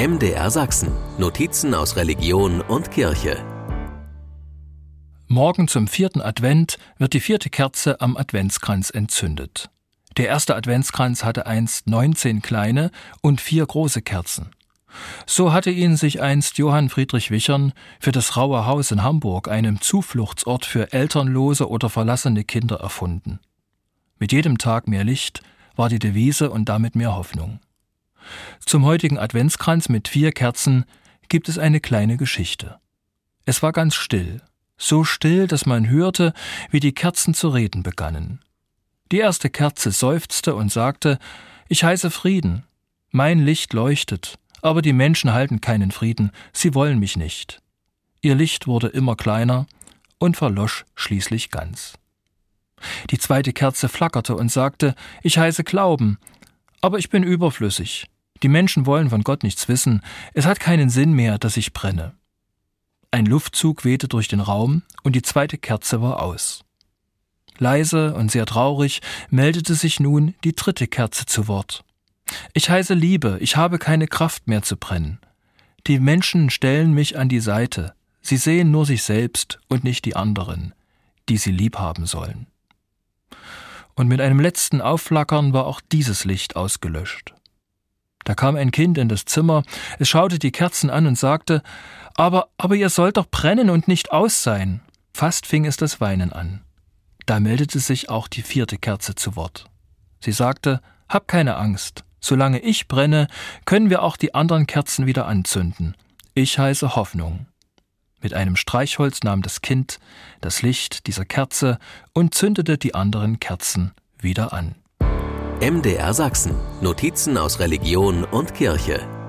MDR Sachsen. Notizen aus Religion und Kirche. Morgen zum vierten Advent wird die vierte Kerze am Adventskranz entzündet. Der erste Adventskranz hatte einst 19 kleine und vier große Kerzen. So hatte ihn sich einst Johann Friedrich Wichern für das Raue Haus in Hamburg, einem Zufluchtsort für elternlose oder verlassene Kinder, erfunden. Mit jedem Tag mehr Licht war die Devise und damit mehr Hoffnung. Zum heutigen Adventskranz mit vier Kerzen gibt es eine kleine Geschichte. Es war ganz still, so still, dass man hörte, wie die Kerzen zu reden begannen. Die erste Kerze seufzte und sagte Ich heiße Frieden, mein Licht leuchtet, aber die Menschen halten keinen Frieden, sie wollen mich nicht. Ihr Licht wurde immer kleiner und verlosch schließlich ganz. Die zweite Kerze flackerte und sagte Ich heiße Glauben, aber ich bin überflüssig. Die Menschen wollen von Gott nichts wissen, es hat keinen Sinn mehr, dass ich brenne. Ein Luftzug wehte durch den Raum und die zweite Kerze war aus. Leise und sehr traurig meldete sich nun die dritte Kerze zu Wort. Ich heiße Liebe, ich habe keine Kraft mehr zu brennen. Die Menschen stellen mich an die Seite, sie sehen nur sich selbst und nicht die anderen, die sie lieb haben sollen. Und mit einem letzten Aufflackern war auch dieses Licht ausgelöscht. Da kam ein Kind in das Zimmer, es schaute die Kerzen an und sagte Aber, aber ihr sollt doch brennen und nicht aus sein. Fast fing es das Weinen an. Da meldete sich auch die vierte Kerze zu Wort. Sie sagte, Hab keine Angst, solange ich brenne, können wir auch die anderen Kerzen wieder anzünden. Ich heiße Hoffnung. Mit einem Streichholz nahm das Kind das Licht dieser Kerze und zündete die anderen Kerzen wieder an. MDR Sachsen. Notizen aus Religion und Kirche.